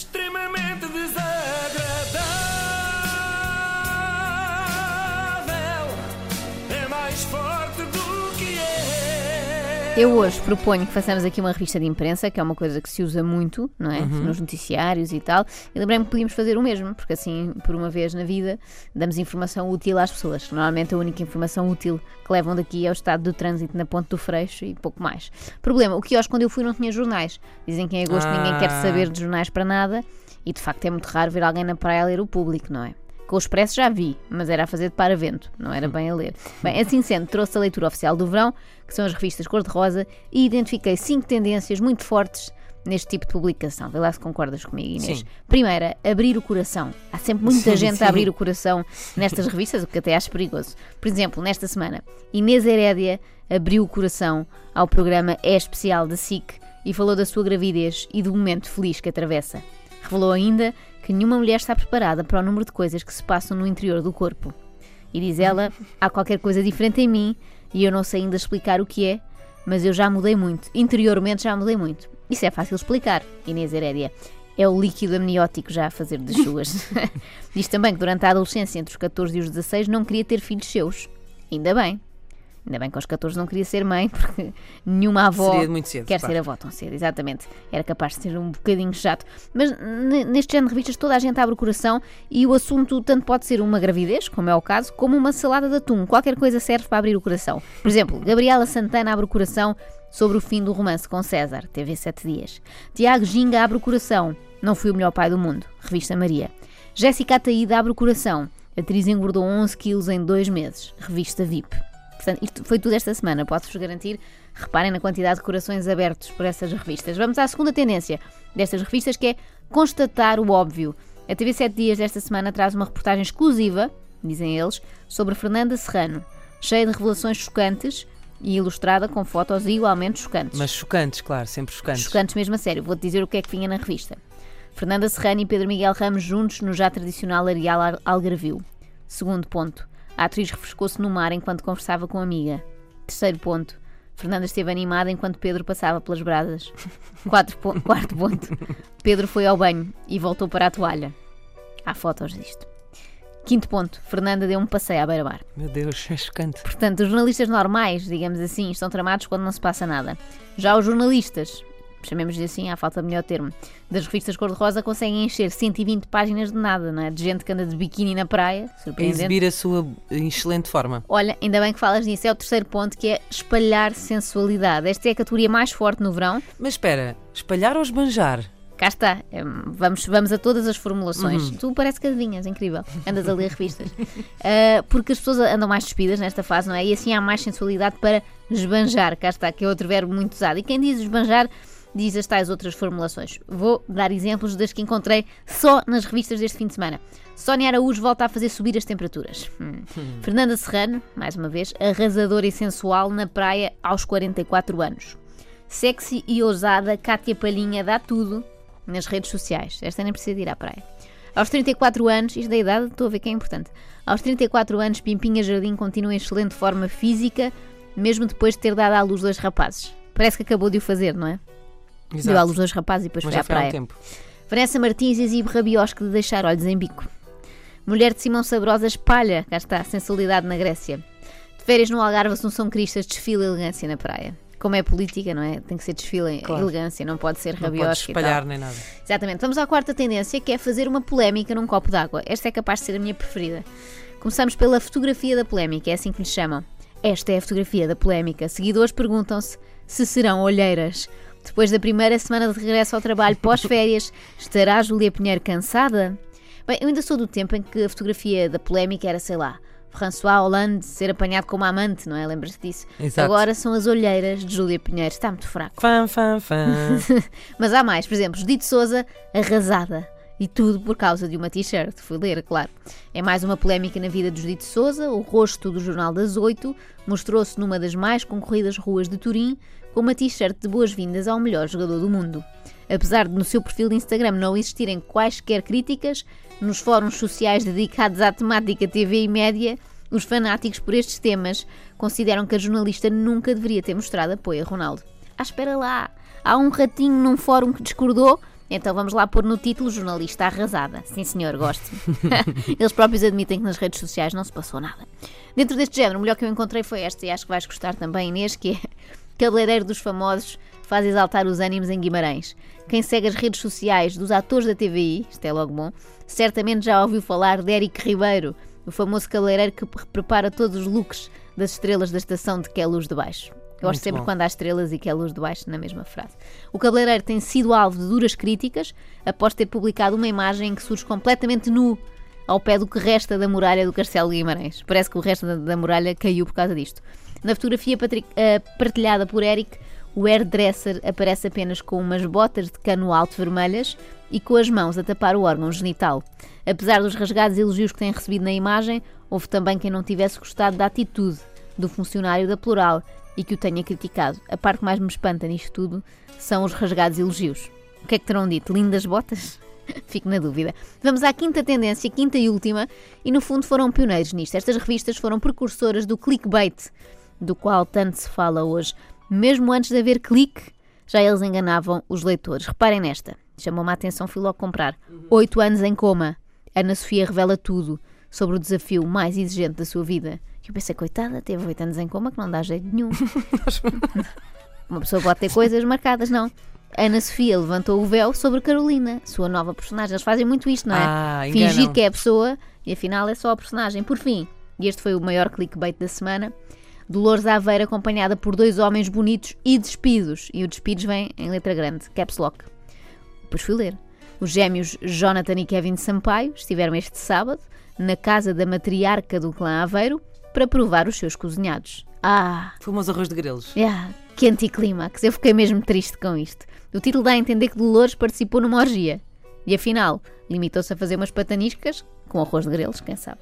extremamente desagradável. Eu hoje proponho que façamos aqui uma revista de imprensa, que é uma coisa que se usa muito, não é? Uhum. Nos noticiários e tal. E lembrei-me que podíamos fazer o mesmo, porque assim, por uma vez na vida, damos informação útil às pessoas. Normalmente a única informação útil que levam daqui é o estado do trânsito na Ponte do Freixo e pouco mais. Problema, o quiosque quando eu fui não tinha jornais. Dizem que em agosto ninguém quer Ah. saber de jornais para nada. E de facto é muito raro ver alguém na praia a ler o público, não é? Com o Expresso já vi, mas era a fazer de paravento, não era bem a ler. Bem, assim sendo, trouxe a leitura oficial do verão, que são as revistas cor-de-rosa, e identifiquei cinco tendências muito fortes neste tipo de publicação. Vê lá se concordas comigo, Inês. Sim. Primeira, abrir o coração. Há sempre muita Sim, gente sim. a abrir o coração nestas revistas, o que até acho perigoso. Por exemplo, nesta semana, Inês Herédia abriu o coração ao programa É Especial da SIC e falou da sua gravidez e do momento feliz que atravessa. Revelou ainda que nenhuma mulher está preparada para o número de coisas que se passam no interior do corpo. E diz ela: há qualquer coisa diferente em mim e eu não sei ainda explicar o que é, mas eu já mudei muito. Interiormente já mudei muito. Isso é fácil explicar, Inês Herédia. É o líquido amniótico já a fazer das suas. diz também que durante a adolescência, entre os 14 e os 16, não queria ter filhos seus. Ainda bem. Ainda bem que aos 14 não queria ser mãe, porque nenhuma avó cedo, quer claro. ser avó tão cedo, exatamente. Era capaz de ser um bocadinho chato. Mas neste género de revistas toda a gente abre o coração e o assunto tanto pode ser uma gravidez, como é o caso, como uma salada de atum. Qualquer coisa serve para abrir o coração. Por exemplo, Gabriela Santana abre o coração sobre o fim do romance com César, TV 7 dias. Tiago Ginga abre o coração, não fui o melhor pai do mundo, revista Maria. Jéssica Ataída abre o coração, atriz engordou 11 quilos em dois meses, revista VIP. Portanto, isto foi tudo esta semana, posso-vos garantir. Reparem na quantidade de corações abertos por essas revistas. Vamos à segunda tendência destas revistas, que é constatar o óbvio. A TV 7 Dias desta semana traz uma reportagem exclusiva, dizem eles, sobre Fernanda Serrano, cheia de revelações chocantes e ilustrada com fotos igualmente chocantes. Mas chocantes, claro, sempre chocantes. Chocantes mesmo a sério. Vou-te dizer o que é que vinha na revista. Fernanda Serrano e Pedro Miguel Ramos juntos no já tradicional Areal Al- Algarvio. Segundo ponto. A atriz refrescou-se no mar enquanto conversava com a amiga. Terceiro ponto. Fernanda esteve animada enquanto Pedro passava pelas brasas. Po- Quarto ponto. Pedro foi ao banho e voltou para a toalha. Há fotos disto. Quinto ponto. Fernanda deu um passeio à beira-mar. Meu Deus, é chocante. Portanto, os jornalistas normais, digamos assim, estão tramados quando não se passa nada. Já os jornalistas, chamemos-lhe assim, à falta de melhor termo, das revistas cor-de-rosa conseguem encher 120 páginas de nada, não é? De gente que anda de biquíni na praia, É surpreendente. exibir a sua excelente forma. Olha, ainda bem que falas nisso, é o terceiro ponto que é espalhar sensualidade. Esta é a categoria mais forte no verão. Mas espera, espalhar ou esbanjar? Cá está, hum, vamos, vamos a todas as formulações. Tu parece que adivinhas, incrível. Andas a ler revistas. Ah, porque as pessoas andam mais despidas nesta fase, não é? E assim há mais sensualidade para esbanjar. Cá está, que é outro verbo muito usado. E quem diz esbanjar diz as tais outras formulações. Vou dar exemplos das que encontrei só nas revistas deste fim de semana. Sónia Araújo volta a fazer subir as temperaturas. Hum. Fernanda Serrano, mais uma vez, arrasadora e sensual na praia aos 44 anos. Sexy e ousada, Cátia Palhinha dá tudo nas redes sociais. Esta nem precisa de ir à praia. Aos 34 anos, isto da idade, estou a ver que é importante. Aos 34 anos, Pimpinha Jardim continua em excelente forma física, mesmo depois de ter dado à luz dois rapazes. Parece que acabou de o fazer, não é? Deu à luz dois rapazes e depois Mas foi à foi há um praia. tempo. Vanessa Martins exibe rabiosque de deixar olhos em bico. Mulher de Simão Sabrosa espalha, cá está, sensualidade na Grécia. De férias no Algarve, Assunção Cristas desfila elegância na praia. Como é política, não é? Tem que ser desfile Claro. elegância, não pode ser Não pode espalhar nem nada. Exatamente. Vamos à quarta tendência, que é fazer uma polémica num copo d'água. Esta é capaz de ser a minha preferida. Começamos pela fotografia da polémica, é assim que lhe chamam. Esta é a fotografia da polémica. Seguidores perguntam-se se serão olheiras. Depois da primeira semana de regresso ao trabalho pós-férias, estará Júlia Pinheiro cansada? Bem, eu ainda sou do tempo em que a fotografia da polémica era, sei lá, François Hollande ser apanhado como amante, não é? Lembras-te disso? Exato. Agora são as olheiras de Júlia Pinheiro. Está muito fraco. Fã, fã, fã. Mas há mais, por exemplo, Judite Souza arrasada. E tudo por causa de uma t-shirt. Fui ler, claro. É mais uma polémica na vida de Judite Souza. O rosto do Jornal das Oito mostrou-se numa das mais concorridas ruas de Turim com uma t-shirt de boas-vindas ao melhor jogador do mundo. Apesar de no seu perfil de Instagram não existirem quaisquer críticas, nos fóruns sociais dedicados à temática TV e média, os fanáticos por estes temas consideram que a jornalista nunca deveria ter mostrado apoio a Ronaldo. Ah, espera lá! Há um ratinho num fórum que discordou Então vamos lá pôr no título jornalista arrasada. Sim, senhor, gosto. Eles próprios admitem que nas redes sociais não se passou nada. Dentro deste género, o melhor que eu encontrei foi esta, e acho que vais gostar também, Inês, que é Cabeleireiro dos Famosos faz exaltar os ânimos em Guimarães. Quem segue as redes sociais dos atores da TVI, isto é logo bom, certamente já ouviu falar de Eric Ribeiro, o famoso cabeleireiro que prepara todos os looks das estrelas da estação de Que é Luz de Baixo. Eu gosto Muito sempre bom. quando há estrelas e que é luz de baixo na mesma frase. O cabeleireiro tem sido alvo de duras críticas após ter publicado uma imagem em que surge completamente nu ao pé do que resta da muralha do Castelo de Guimarães. Parece que o resto da, da muralha caiu por causa disto. Na fotografia eh, partilhada por Eric, o hairdresser aparece apenas com umas botas de cano alto vermelhas e com as mãos a tapar o órgão genital. Apesar dos rasgados elogios que tem recebido na imagem, houve também quem não tivesse gostado da atitude do funcionário da Plural e que o tenha criticado. A parte que mais me espanta nisto tudo são os rasgados elogios. O que é que terão dito? Lindas botas? Fico na dúvida. Vamos à quinta tendência, quinta e última, e no fundo foram pioneiros nisto. Estas revistas foram precursoras do clickbait, do qual tanto se fala hoje. Mesmo antes de haver clique, já eles enganavam os leitores. Reparem nesta, chamou-me a atenção, fui logo comprar. Oito anos em coma. Ana Sofia revela tudo sobre o desafio mais exigente da sua vida. Eu pensei, coitada, teve oito anos em coma, que não dá jeito nenhum. Uma pessoa pode ter coisas marcadas, não. Ana Sofia levantou o véu sobre Carolina, sua nova personagem. Eles fazem muito isto, não é? Ah, Fingir enganam. que é a pessoa e afinal é só a personagem. Por fim, e este foi o maior clickbait da semana, Dolores Aveira acompanhada por dois homens bonitos e despidos. E o despidos vem em letra grande, caps lock. Depois fui ler. Os gêmeos Jonathan e Kevin Sampaio estiveram este sábado na casa da matriarca do clã Aveiro para provar os seus cozinhados. Ah, Famoso arroz de grelos. Yeah, que anticlímax. Eu fiquei mesmo triste com isto. O título dá a entender que Dolores participou numa orgia. E afinal, limitou-se a fazer umas pataniscas com arroz de grelos, quem sabe.